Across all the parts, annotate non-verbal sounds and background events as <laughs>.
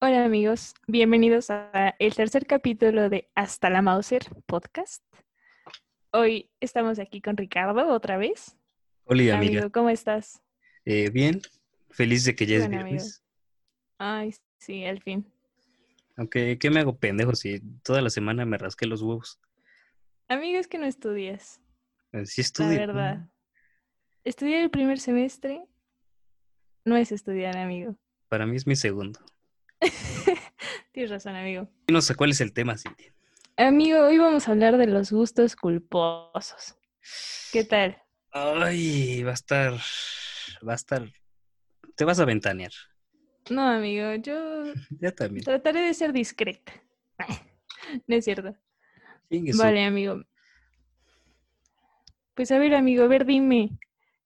Hola amigos, bienvenidos a el tercer capítulo de Hasta la Mauser podcast. Hoy estamos aquí con Ricardo otra vez. Hola, amiga. Amigo, ¿cómo estás? Eh, bien, feliz de que ya es Bueno, amigo. viernes. Ay, sí, al fin. Aunque, ¿qué me hago pendejo si toda la semana me rasqué los huevos? Amigo, es que no estudias, Eh, Sí la verdad. Estudiar el primer semestre no es estudiar, amigo. Para mí es mi segundo. <laughs> Tienes razón, amigo. Y no sé cuál es el tema, Cintia. Amigo, hoy vamos a hablar de los gustos culposos. ¿Qué tal? Ay, va a estar. Va a estar. Te vas a ventanear. No, amigo, yo <laughs> Ya también. trataré de ser discreta. <laughs> No es cierto. Vale, amigo. Pues a ver, amigo, a ver, dime.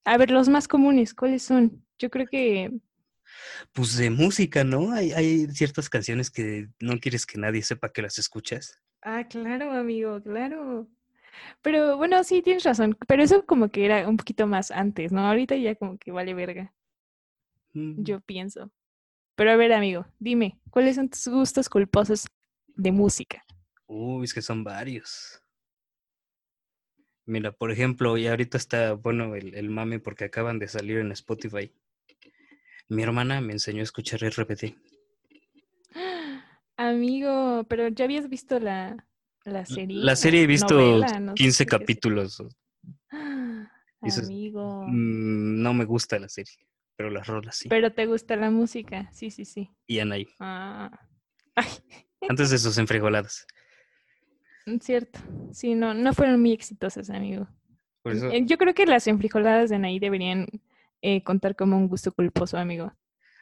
A ver, los más comunes, ¿cuáles son? Yo creo que Pues de música, ¿no? Hay, hay ciertas canciones que no quieres que nadie sepa que las escuchas. Ah, claro, amigo, claro. Pero bueno, sí, tienes razón. Pero eso como que era un poquito más antes, ¿no? Ahorita ya como que vale verga, Mm, yo pienso. Pero a ver, amigo, dime, ¿cuáles son tus gustos culposos de música? Uy, es que son varios. Mira, por ejemplo, y ahorita está, bueno, el, el mame porque acaban de salir en Spotify. Mi hermana me enseñó a escuchar RBD. <gasps> Amigo, pero ya habías visto la, la serie. La serie he visto novela, no sé 15 qué sea. capítulos. Amigo. Mm, no me gusta la serie, pero las rolas sí. Pero te gusta la música, sí, sí, sí. Y Anaí, Ah. <laughs> Antes de sus enfrijoladas. Mm, cierto. Sí, no, no fueron muy exitosas, amigo. Por eso, Eh, Yo creo que las enfrijoladas de Anaí deberían eh, contar como un gusto culposo, amigo.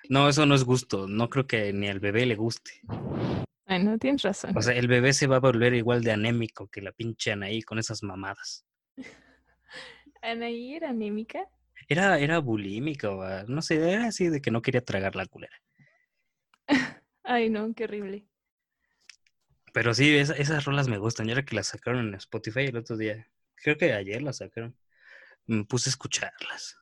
no, eso no es gusto. No creo que ni al bebé le guste. Bueno, tienes razón. O sea, el bebé se va a volver igual de anémico que la pinche Anaí con esas mamadas. <laughs> ¿Anaí era anémica? Era, era bulímica, o, no sé, era así de que no quería tragar la culera. <laughs> Ay, no, qué horrible. Pero sí, esa- esas rolas me gustan. Y ahora que las sacaron en Spotify el otro día, creo que ayer las sacaron, me puse a escucharlas.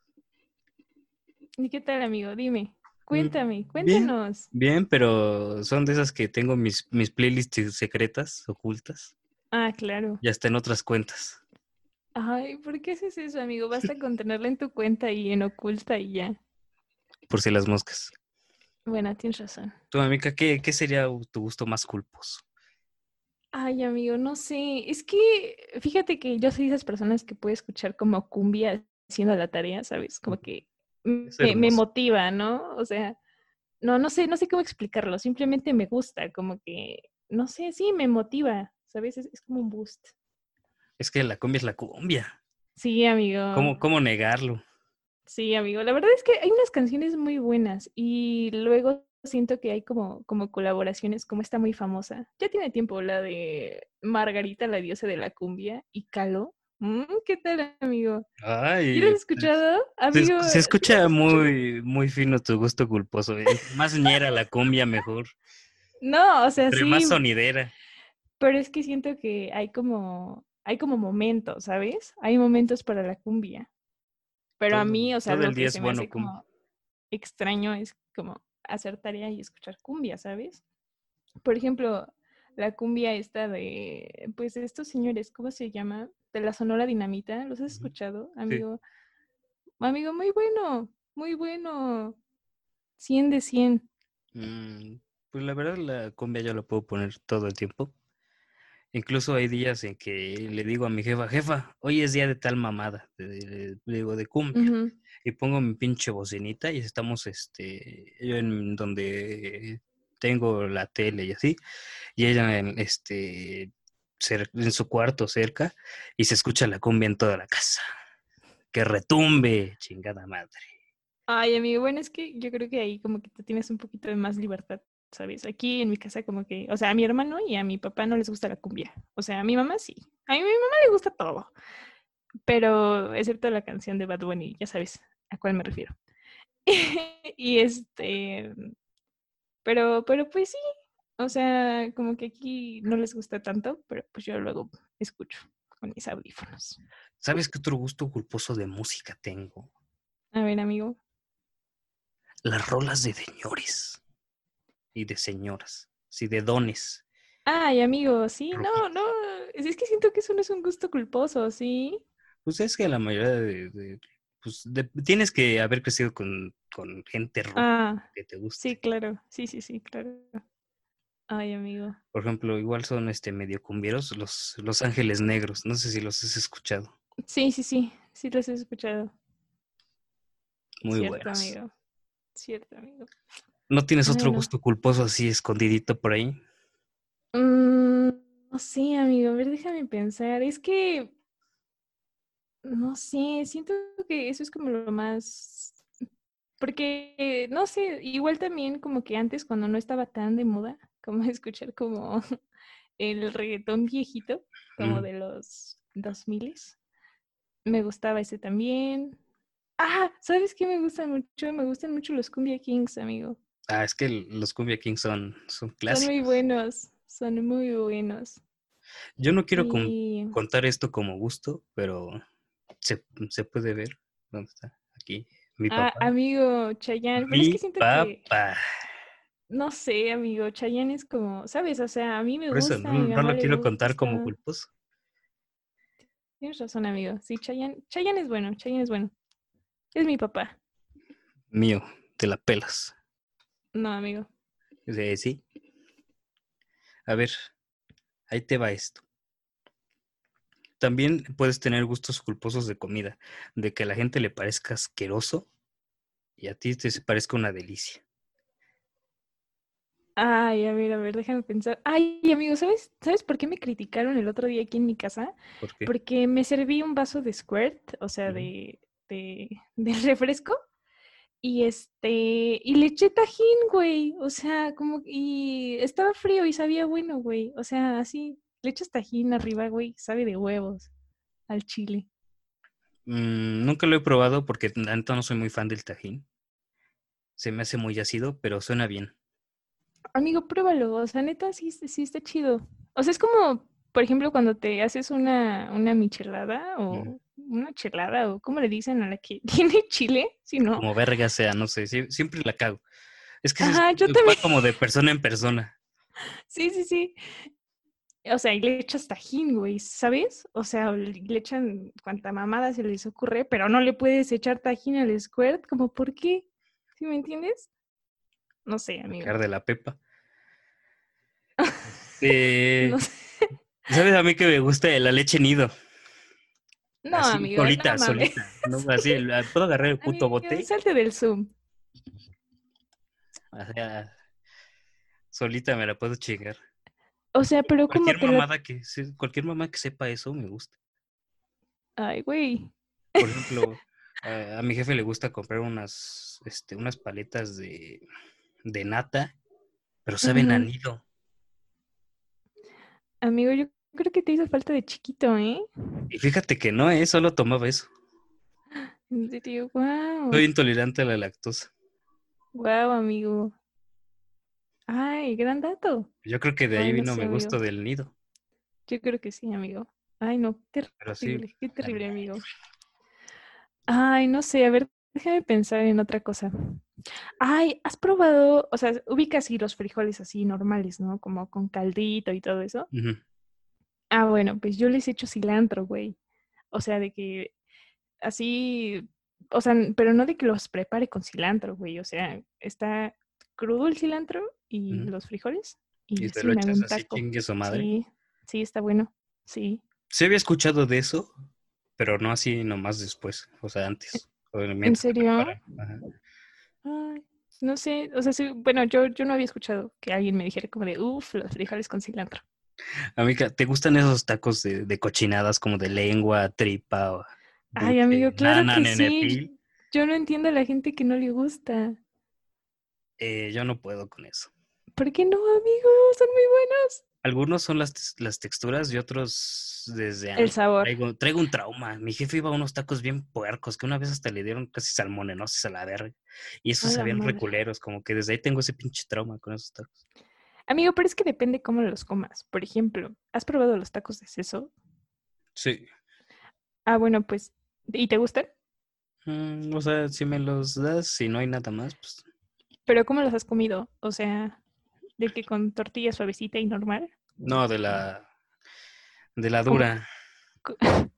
¿Y qué tal, amigo? Dime, Mm, cuéntame, cuéntanos. Bien, pero son de esas que tengo mis, mis playlists secretas, ocultas, Ah, claro. y hasta en otras cuentas. Ay, ¿por qué haces eso, amigo? Basta con tenerla en tu cuenta y en oculta y ya. Por si las moscas. Bueno, tienes razón. Tu amiga, ¿qué, qué sería tu gusto más culposo? Ay, amigo, no sé. Es que fíjate que yo soy de esas personas que puede escuchar como cumbia haciendo la tarea, ¿sabes? Como que me, motiva, ¿no? O sea, no, no sé, no sé cómo explicarlo. Simplemente me gusta, como que, no sé, sí, me motiva, ¿sabes? Es, es como un boost. Es que la cumbia es la cumbia. Sí, amigo. ¿Cómo, cómo negarlo? Sí, amigo. La verdad es que hay unas canciones muy buenas y luego siento que hay como, como colaboraciones, como esta muy famosa. Ya tiene tiempo la de Margarita, la diosa de la cumbia, y Calo. Mm, ¿Qué tal, amigo? Ay, ¿Y lo has escuchado? Amigo, se ¿sí lo escucha muy, muy fino tu gusto culposo. eh. Más ñera la cumbia, mejor. No, o sea, Entre sí, más sonidera. pero es que siento que hay como, hay como momentos, ¿sabes? Hay momentos para la cumbia. Pero a mí, o sea, lo que es se me bueno hace como extraño es como hacer tarea y escuchar cumbia, ¿sabes? Por ejemplo, la cumbia esta de, pues, estos señores, ¿cómo se llama? De la Sonora Dinamita, ¿los has escuchado, amigo? Amigo, muy bueno, muy bueno. 100 de 100. Mm, pues la verdad, la cumbia yo la puedo poner todo el tiempo. Incluso hay días en que le digo a mi jefa, jefa, hoy es día de tal mamada, le digo de cumbia. Y pongo mi pinche bocinita y estamos, este, yo en donde tengo la tele y así, y ella en, este, en su cuarto cerca, y se escucha la cumbia en toda la casa. Que retumbe, chingada madre. Ay, amigo, bueno, es que yo creo que ahí como que tú tienes un poquito de más libertad, ¿sabes? Aquí en mi casa como que, o sea, a mi hermano y a mi papá no les gusta la cumbia. O sea, a mi mamá sí. A mi mamá le gusta todo. Pero excepto la canción de Bad Bunny, ya sabes a cuál me refiero. <laughs> y este, pero, pero pues sí, o sea, como que aquí no les gusta tanto, pero pues yo luego escucho. con mis audífonos. ¿Sabes qué otro gusto culposo de música tengo? A ver, amigo. Las rolas de señores y de señoras, sí, de dones. Ay, amigo, sí, no, no, es es que siento que eso no es un gusto culposo, ¿sí? Pues es que la mayoría de, de- pues de- tienes que haber crecido con, con gente rock Ah, que te guste. sí, claro, sí, sí, sí, claro. Ay, amigo. Por ejemplo, igual son este medio cumbieros los, los Ángeles Negros. No sé si los has escuchado. Sí, sí, sí, sí los he escuchado. Muy Cierto, buenos. amigo. Cierto, amigo. ¿No tienes otro gusto culposo así escondidito por ahí? Mm, no sé, amigo, a ver, déjame pensar. Es que, no sé, siento que eso es como lo más, porque, no sé, igual también como que antes cuando no estaba tan de moda, <laughs> como escuchar como el reggaetón viejito, como Ujú. de los 2000 me gustaba ese también. Ah, ¿sabes qué me gustan mucho? Me gustan mucho los Cumbia Kings, amigo. Ah, es que los Cumbia Kings son, son Son muy clásicos. buenos, son muy buenos. Yo no quiero con- contar esto como gusto, pero se, se puede ver. ¿Dónde está? Aquí. Mi Ah, papá. amigo, Chayanne, pero es Mi que siento que, papá. no sé, amigo, Chayanne es como, ¿sabes? O sea, a mí me Por eso gusta, a no, mi lo quiero contar como culposo. Tienes razón, amigo. Sí, Chayanne, Chayanne es bueno, Chayanne es bueno. Es mi papá. Mío, te la pelas. No, amigo. Eh, sí. A ver, ahí te va esto. También puedes tener gustos culposos de comida, de que a la gente le parezca asqueroso y a ti te parezca una delicia. Ay, a ver, a ver, déjame pensar. Ay, amigo, ¿sabes? ¿Sabes por qué me criticaron el otro día aquí en mi casa? ¿Por qué? Porque me serví un vaso de squirt, o sea, de, de, <laughs> de refresco, y este, y le eché tajín, güey, o sea, como, y estaba frío y sabía bueno, güey, o sea, así, le echas tajín arriba, güey, sabe de huevos, al chile. Mm, nunca lo he probado porque la neta no soy muy fan del tajín. Se me hace muy ácido, pero suena bien. Amigo, pruébalo, o sea, neta, sí, sí está chido. O sea, es como, por ejemplo, cuando te haces una, una michelada o una chelada, o ¿cómo le dicen a la que <laughs> tiene chile? Si no. Como verga sea, no sé, sie- siempre la cago. Es que sí es- Ajá, yo también. como de persona en persona. <laughs> Sí, sí, sí. O sea, y le echas tajín, güey, ¿sabes? O sea, le echan cuanta mamada se les ocurre, pero no le puedes echar tajín al squirt, como, ¿por qué? ¿Sí me entiendes? No sé, amigo. De la pepa. Eh, <laughs> No sé. ¿Sabes a mí que me gusta la leche nido? No, Así, amigo, solita, no solita. ¿no? Así, <laughs> puedo agarrar el puto Amigo, bote. salte del Zoom. O sea, solita me la puedo chingar. O sea, pero como Cualquier la... mamada que, cualquier mamá que sepa eso me gusta. Ay, güey. Por ejemplo, a, <laughs> a mi jefe le gusta comprar unas, este, unas paletas de, de nata, pero saben a Ujú. nido. Amigo, yo creo que te hizo falta de chiquito, ¿eh? Y fíjate que no, ¿eh? Solo tomaba eso. Serio, wow. Soy intolerante a la lactosa. Wow, amigo. Ay, gran dato. Yo creo que de ahí Ay, no vino sé, mi gusto del nido. Yo creo que sí, amigo. Ay, no, sí, terrible, qué terrible, amigo. Ay, no sé, a ver, déjame pensar en otra cosa. Ay, ¿has probado, o sea, ubicas así los frijoles así normales, ¿no? Como con caldito y todo eso. ujú. Ah, bueno, pues yo les echo cilantro, güey. O sea, de que así, o sea, pero no de que los prepare con cilantro, güey. O sea, está crudo el cilantro y los frijoles Y y te lo echas así, taco. chingue su madre. Sí, sí, está bueno. Sí. Sí había escuchado de eso, pero no así nomás después, o sea, antes. o ¿En se serio? Ay, no sé, o sea, sí, bueno, yo, yo no había escuchado que alguien me dijera como de, uff, los frijoles con cilantro. Amiga, ¿te gustan esos tacos de, de cochinadas como de lengua, tripa o Ay, amigo, claro que sí. Yo no entiendo a la gente que no le gusta. Eh, yo no puedo con eso. ¿Por qué no, amigo? Son muy buenos. Algunos son las, las texturas y otros desde El antes. sabor. Traigo, traigo un trauma. Mi jefe iba a unos tacos bien puercos que una vez hasta le dieron casi salmonenosis a la verga. Y esos sabían madre. reculeros, como que desde ahí tengo ese pinche trauma con esos tacos. Amigo, pero es que depende cómo los comas. Por ejemplo, ¿has probado los tacos de seso? Sí. Ah, bueno, pues, ¿y te gustan? Mm, o sea, si me los das, si no hay nada más, pues Pero ¿cómo los has comido? O sea, de que con tortilla suavecita y normal. no, de la de la dura. Co- <laughs>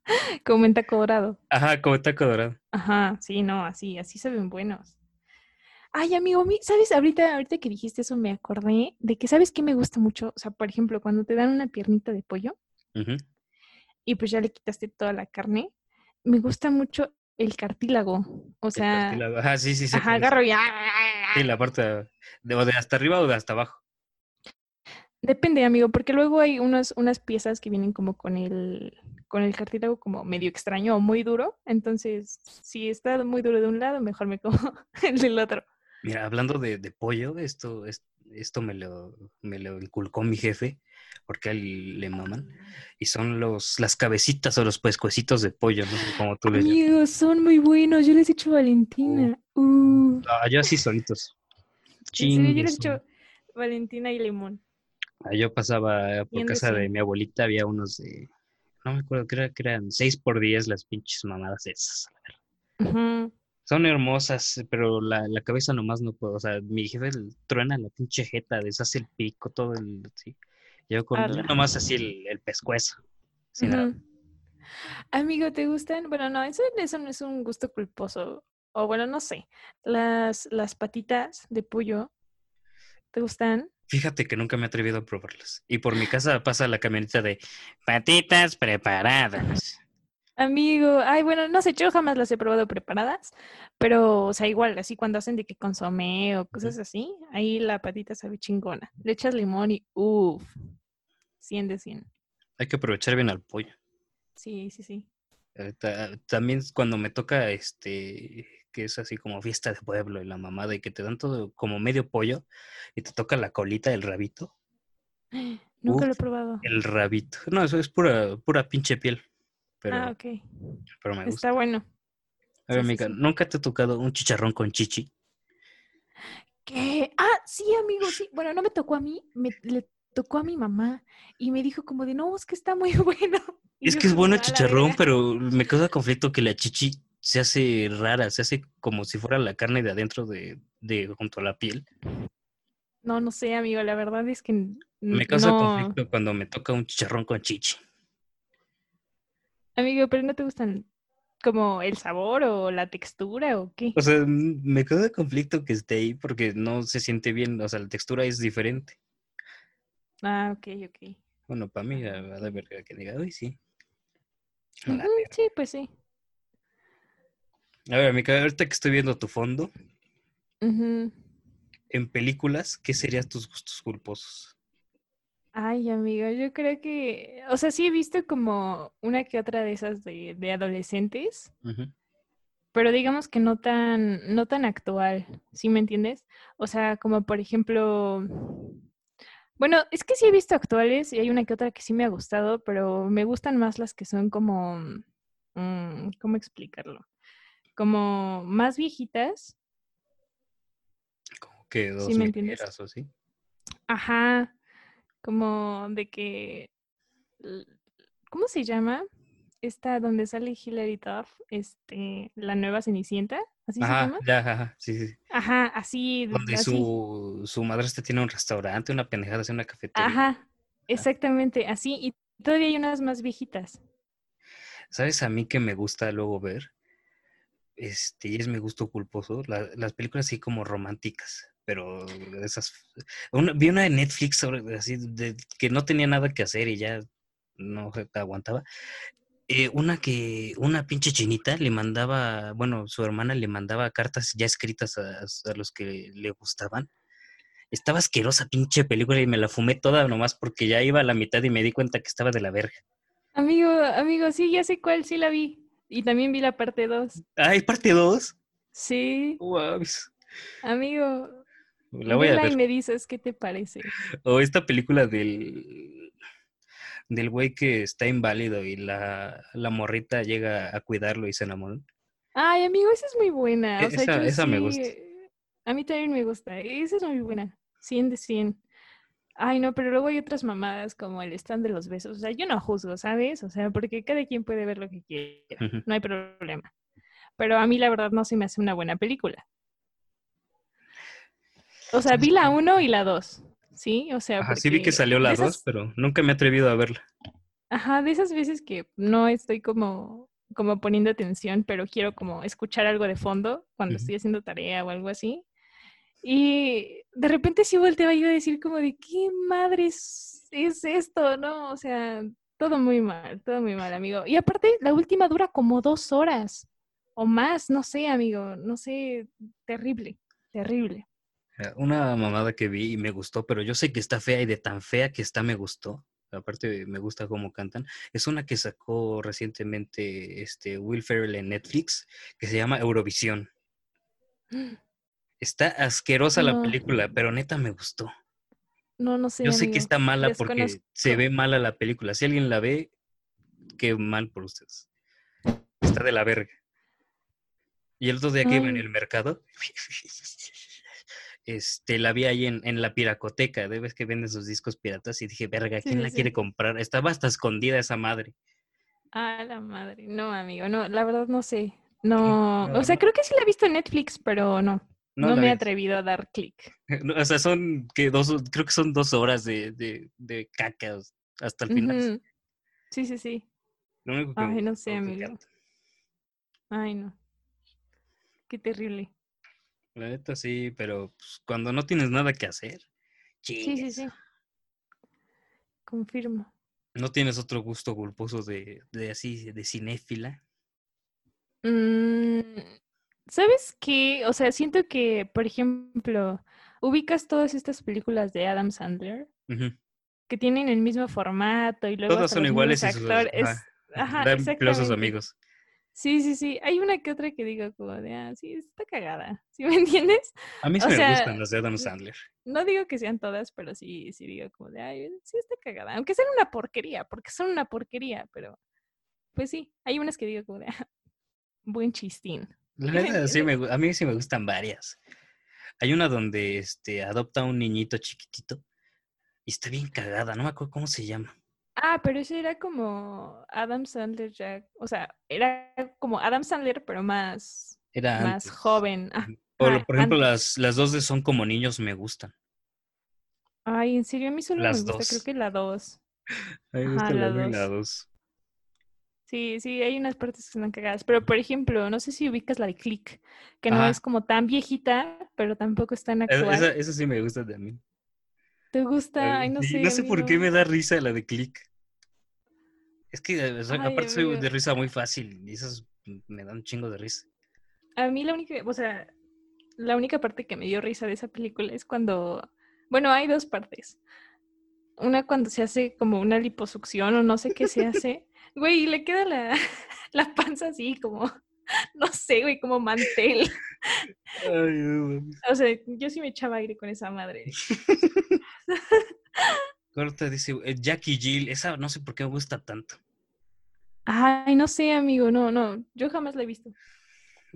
Como en taco dorado. Ajá, como taco dorado. Ajá, sí, no, así, así se ven buenos. Ay, amigo, ¿sabes? Ahorita, ahorita que dijiste eso me acordé de que, ¿sabes qué me gusta mucho? O sea, por ejemplo, cuando te dan una piernita de pollo y pues ya le quitaste toda la carne, me gusta mucho el cartílago. O El sea, cartílago. Ajá, sí, sí, sé ajá, agarro y... Sí, la parte de, o de hasta arriba o de hasta abajo. Depende, amigo, porque luego hay unas, unas piezas que vienen como con el, con el cartílago como medio extraño o muy duro. Entonces, si está muy duro de un lado, mejor me como <laughs> el del otro. Mira, hablando de, de pollo, esto, es- esto me lo, me lo inculcó mi jefe, porque a él le maman, y son los, las cabecitas o los pescuecitos de pollo, no sé cómo tú les llamas. Amigos, son muy buenos. Yo les he hecho Valentina. Uh, Ah, yo así solitos. serio, yo les he hecho Valentina y limón. Ah, Yo pasaba por casa de mi abuelita, había unos de, no me acuerdo, creo que eran seis por diez las pinches mamadas esas. Ujú. Son hermosas, pero la, la cabeza nomás no puedo. O sea, mi jefe truena la pinche jeta, deshace el pico, todo el. Sí. Yo con Ala. nomás así el, el pescuezo. sin. Amigo, ¿te gustan? Bueno, no, eso, eso no es un gusto culposo. O bueno, no sé. Las, las patitas de pollo, ¿te gustan? Fíjate que nunca me he atrevido a probarlas. Y por mi casa pasa la camioneta de patitas preparadas. Amigo, ay, bueno, no sé, yo jamás las he probado preparadas, pero, o sea, igual, así cuando hacen de que consomé o cosas así, ahí la patita sabe chingona. Le echas limón y uff, 100 de 100. Hay que aprovechar bien al pollo. Sí, sí, sí. Eh, ta- También cuando me toca este, que es así como fiesta de pueblo y la mamada y que te dan todo como medio pollo y te toca la colita, el rabito. <gasps> Nunca lo he probado. El rabito. No, eso es pura, pura pinche piel. Pero, Ah, ok. pero me gusta. Está bueno. A ver, sí, amiga, sí. ¿nunca te ha tocado un chicharrón con chichi? ¿Qué? Ah, sí, amigo, sí. Bueno, no me tocó a mí, me, le tocó a mi mamá y me dijo como de, no, es que está muy <laughs> bueno. Y Es que es bueno el "A la chicharrón, verga". pero me causa conflicto que la chichi se hace rara, se hace como si fuera la carne de adentro de, de junto a la piel. No, no sé, amigo, la verdad es que Me causa no. conflicto cuando me toca un chicharrón con chichi. Amigo, pero no te gustan como el sabor o la textura o qué? O sea, me causa conflicto que esté ahí porque no se siente bien, o sea, la textura es diferente. Ah, ok, ok. Bueno, para mí, a a verga que diga, uy, sí. La Ujú, sí, pues sí. A ver, amiga, ahorita que estoy viendo tu fondo, Ujú. en películas, ¿qué serían tus gustos culposos? Ay, amigo, yo creo que, o sea, sí he visto como una que otra de esas de, de adolescentes, Ujú. pero digamos que no tan, no tan actual, ¿sí me entiendes? O sea, como por ejemplo, bueno, es que sí he visto actuales y hay una que otra que sí me ha gustado, pero me gustan más las que son como, mm, ¿cómo explicarlo? Como más viejitas, Como que dos ¿Sí me entiendes? o ajá, como de que, ¿cómo se llama? Esta donde sale Hilary Duff, este, la nueva Cenicienta, ¿así se llama? ya, ajá, sí, sí. Ajá, así, Donde así. su, su madrastra tiene un restaurante, una pendejada, hace una cafetería. Ajá, exactamente, así. Y todavía hay unas más viejitas. ¿Sabes a mí que me gusta luego ver? Este, y es mi gusto culposo, la- las películas así como románticas, pero de esas... Una, vi una de Netflix sobre, así de, que no tenía nada que hacer y ya no aguantaba. Eh, una que una pinche chinita le mandaba, bueno, su hermana le mandaba cartas ya escritas a, a los que le gustaban. Estaba asquerosa pinche película y me la fumé toda nomás porque ya iba a la mitad y me di cuenta que estaba de la verga. Amigo, amigo, sí, ya sé cuál, sí la vi. Y también vi la parte 2. ¡Ay, parte 2! Sí, amigo, La voy a vela y ver. me dices qué te parece. O esta película del del güey que está inválido y la, la morrita llega a cuidarlo y se enamoran. Ay, amigo, esa es muy buena. O E- sea, esa- yo esa me gusta. eh, A mí también me gusta. Esa es muy buena. 100 de 100. Ay, no, pero luego hay otras mamadas como el stand de los besos. O sea, yo no juzgo, ¿sabes? O sea, porque cada quien puede ver lo que quiera. No hay problema. Pero a mí la verdad no se me hace una buena película. O sea, vi la 1 y la 2. ¿Sí? O sea, Ajá, sí vi que salió la de 2, esas- pero nunca me he atrevido a verla. Ajá, de esas veces que no estoy como, como poniendo atención, pero quiero como escuchar algo de fondo cuando estoy haciendo tarea o algo así. Y de repente sí volteaba yo a decir como de, ¿qué madres es esto? ¿No? O sea, todo muy mal, todo muy mal, amigo. Y aparte, la última dura como dos horas o más, no sé, amigo, no sé, terrible, terrible. Eh, Una mamada que vi y me gustó, pero yo sé que está fea y de tan fea que está me gustó. Aparte me gusta cómo cantan. Es una que sacó recientemente este Will Ferrell en Netflix que se llama Eurovisión. <gasps> Está asquerosa la película, pero neta me gustó. No, no sé. Yo sé que está mala porque se ve mala la película. Si alguien la ve, qué mal por ustedes. Está de la verga. Y el otro día que iba en el mercado, <laughs> este, la vi ahí en, en la piracoteca, de vez que venden sus discos piratas, y dije, verga, ¿quién sí, la sí. quiere comprar? Estaba hasta escondida esa madre. Ah, la madre. No, amigo, no, la verdad no sé. No, no, o sea, no. creo que sí la he visto en Netflix, pero no, No, me he atrevido a dar clic. <laughs> O sea, son que dos, creo que son dos horas de, de, de caca hasta el final. Sí, sí, sí. Lo único que me Ay, no sé, amigo. Ay, no. Qué terrible. La neta sí, pero pues, cuando no tienes nada que hacer, Sí, sí, sí. Confirmo. ¿No tienes otro gusto culposo de, de así, de cinéfila? Mm, ¿sabes qué? O sea, siento que, por ejemplo, ubicas todas estas películas de Adam Sandler que tienen el mismo formato y luego Todas son iguales y mismos sus actores. ajá, Ajá, dan pelos a sus amigos. Sí, sí, sí. Hay una que otra que digo como de, ah, sí, está cagada. <laughs> ¿Sí me entiendes? A mí sí O me sea, gustan las de Adam Sandler. No digo que sean todas, pero sí, sí digo como de, ay, sí está cagada. Aunque sean una porquería, porque son una porquería, pero pues sí, hay unas que digo como de, ah, buen chistín. La <laughs> ¿Sí me neta, sí me, a mí sí me gustan varias. Hay una donde este, adopta a un niñito chiquitito y está bien cagada, no me acuerdo cómo se llama. Ah, pero ese era como Adam Sandler ya, o sea, era como Adam Sandler, pero más, Era más antes. joven. Ah, Por, ajá, por ejemplo, antes. las, las dos de Son como niños me gustan. Ay, en serio, a mí solo me Las gusta, creo que la dos. <laughs> A mí me gusta la dos. Sí, sí, hay unas partes que están cagadas. Pero, por ejemplo, no sé si ubicas la de Click, que no es como tan viejita, pero tampoco es tan Esa, actual. esa sí me gusta también. ¿Te gusta? Ay, no sé, no sé por qué me da risa la de Click. Es que eh, Ay, aparte soy de risa muy fácil y esas me dan un chingo de risa. A mí la única, o sea, la única parte que me dio risa de esa película es cuando, bueno, hay dos partes. Una cuando se hace como una liposucción o no sé qué se hace. <laughs> Güey, y le queda la, <laughs> la panza así como, <laughs> no sé, güey, como mantel. Ay, no. O sea, yo sí me echaba aire con esa madre. <laughs> Corta dice, eh, Jackie Jill, esa no sé por qué me gusta tanto. Ay, no sé, amigo, no, no, yo jamás la he visto.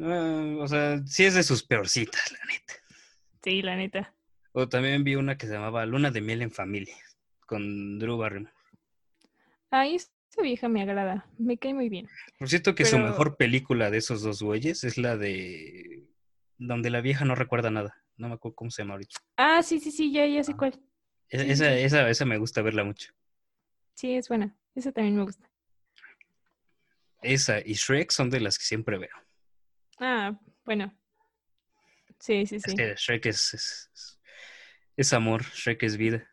Ah, o sea, sí es de sus peorcitas, la neta. Sí, la neta. O también vi una que se llamaba Luna de miel en familia, con Drew Barrymore. Ay, esa vieja me agrada, me cae muy bien. Por cierto que su mejor película de esos dos güeyes es la de donde la vieja no recuerda nada. No me acuerdo cómo se llama ahorita. Ah, sí, sí, sí, ya, ya sé cuál. E- Sí, Esa, sí. esa, esa me gusta verla mucho. Sí, es buena. Esa también me gusta. Esa y Shrek son de las que siempre veo. Ah, bueno. Sí, sí, Es sí. que Shrek es, es, es- es amor, Shrek es vida.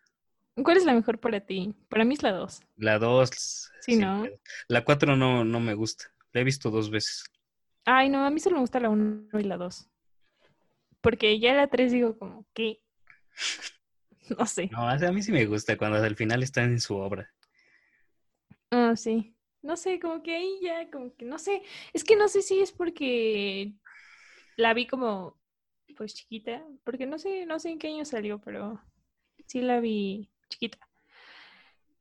¿Cuál es la mejor para ti? Para mí es la 2. La 2, Sí, ¿no? La 4 no, no me gusta. La he visto dos veces. Ay, no, a mí solo me gusta la 1 y la 2. Porque ya la 3 digo como, ¿qué? <laughs> No sé. No, a mí sí me gusta cuando al final están en su obra. Ah, sí. No sé, como que ahí ya, como que no sé. Es que no sé si es porque la vi como, pues chiquita. Porque no sé, no sé en qué año salió, pero sí la vi chiquita.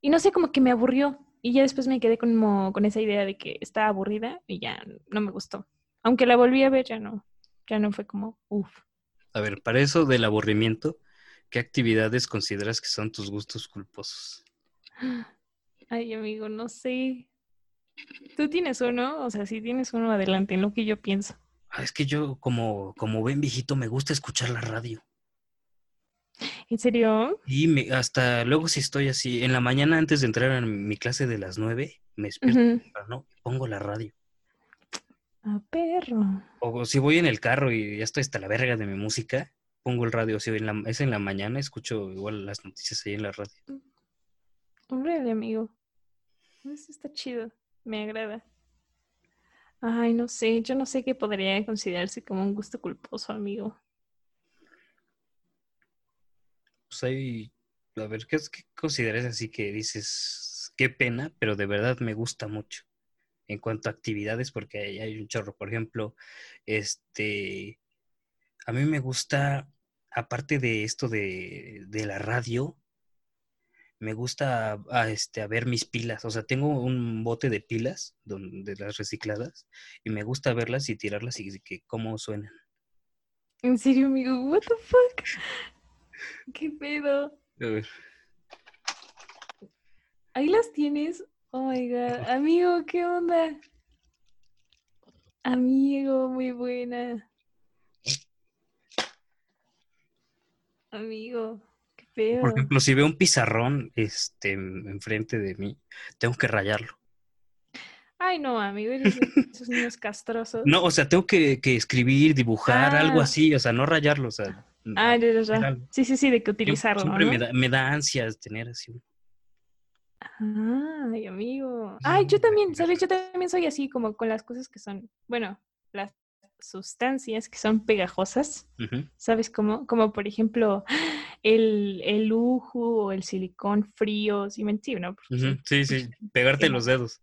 Y no sé, como que me aburrió. Y ya después me quedé como con esa idea de que estaba aburrida y ya no me gustó. Aunque la volví a ver, ya no. Ya no fue como, uff. A ver, para eso del aburrimiento, ¿Qué actividades consideras que son tus gustos culposos? Ay, amigo, no sé. ¿Tú tienes uno? O sea, si tienes uno, adelante, en lo que yo pienso. Ah, es que yo, como, como ven viejito, me gusta escuchar la radio. ¿En serio? Y me, hasta luego si estoy así, en la mañana antes de entrar a mi clase de las nueve, me despierto y pongo la radio. Ah, perro. O si voy en el carro y ya estoy hasta la verga de mi música, pongo el radio. Si en la, es en la mañana, escucho igual las noticias ahí en la radio. Órale, amigo. Eso está chido. Me agrada. Ay, no sé. Yo no sé qué podría considerarse como un gusto culposo, amigo. Pues ahí, a ver, ¿qué, qué consideras así que dices, qué pena, pero de verdad me gusta mucho? En cuanto a actividades, porque hay, hay un chorro. Por ejemplo, este, a mí me gusta, aparte de esto de, de la radio, me gusta este, a ver mis pilas. O sea, tengo un bote de pilas don- de las recicladas y me gusta verlas y tirarlas y que cómo suenan. En serio, amigo. What the fuck? <laughs> ¿Qué pedo? A ver. Ahí las tienes. Oh my god. Amigo, ¿qué onda? Amigo, muy buena. Amigo, qué pedo. Por ejemplo, si veo un pizarrón este, enfrente de mí, tengo que rayarlo. Ay, no, amigo, eres <laughs> esos niños castrosos. No, o sea, tengo que, que escribir, dibujar, algo Ah. así, o sea, no rayarlo, o sea. Ah, ya, ya. Sí, sí, sí, de que Siempre- utilizarlo, Siempre ¿no? me, da, me da ansias tener así. un- Ay, amigo. Ay, yo también, ¿sabes? Yo también soy así como con las cosas que son, bueno, las sustancias que son pegajosas. ¿sabes? Como, como por ejemplo el, el lujo o el silicón frío, ¿sí me entiendes? ¿no? Sí, sí, pegarte los dedos.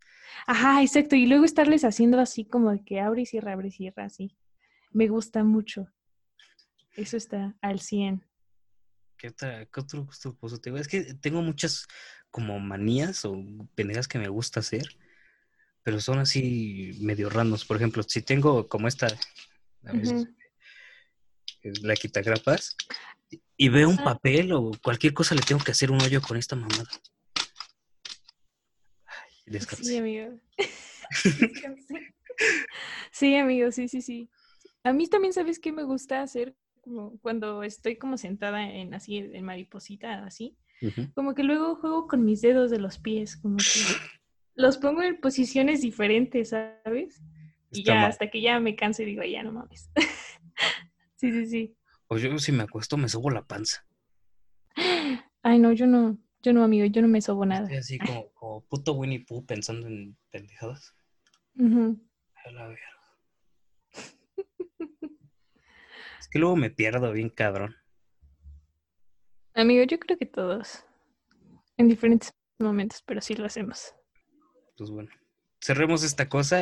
Ajá, exacto. Y luego estarles haciendo así como de que abre y cierra, abre y cierra, así. Me gusta mucho. Eso está al 100. ¿Qué, otra, qué otro gusto tengo? Es que tengo muchas como manías o pendejas que me gusta hacer, pero son así medio randos. Por ejemplo, si tengo como esta, a veces, Ujú. es la quitagrapas, y veo un papel o cualquier cosa, le tengo que hacer un hoyo con esta mamada. Ay, descansé. Sí, amigo. <laughs> Descansé. sí, amigo, sí, sí, sí. A mí también, ¿sabes qué me gusta hacer? Como cuando estoy como sentada en así, en mariposita, así. Como que luego juego con mis dedos de los pies, como que <laughs> los pongo en posiciones diferentes, ¿sabes? Y Está ya, mal. hasta que ya me canso y digo, ya no mames. <laughs> sí, sí, sí. O yo si me acuesto me subo la panza. Ay, no, yo no, yo no, amigo, yo no me sobo nada. Estoy así como, como puto Winnie Pooh pensando en pendejadas. Ujú. A la verga. Es que luego me pierdo bien cabrón. Amigo, yo creo que todos, en diferentes momentos, pero sí lo hacemos. Pues bueno. Cerremos esta cosa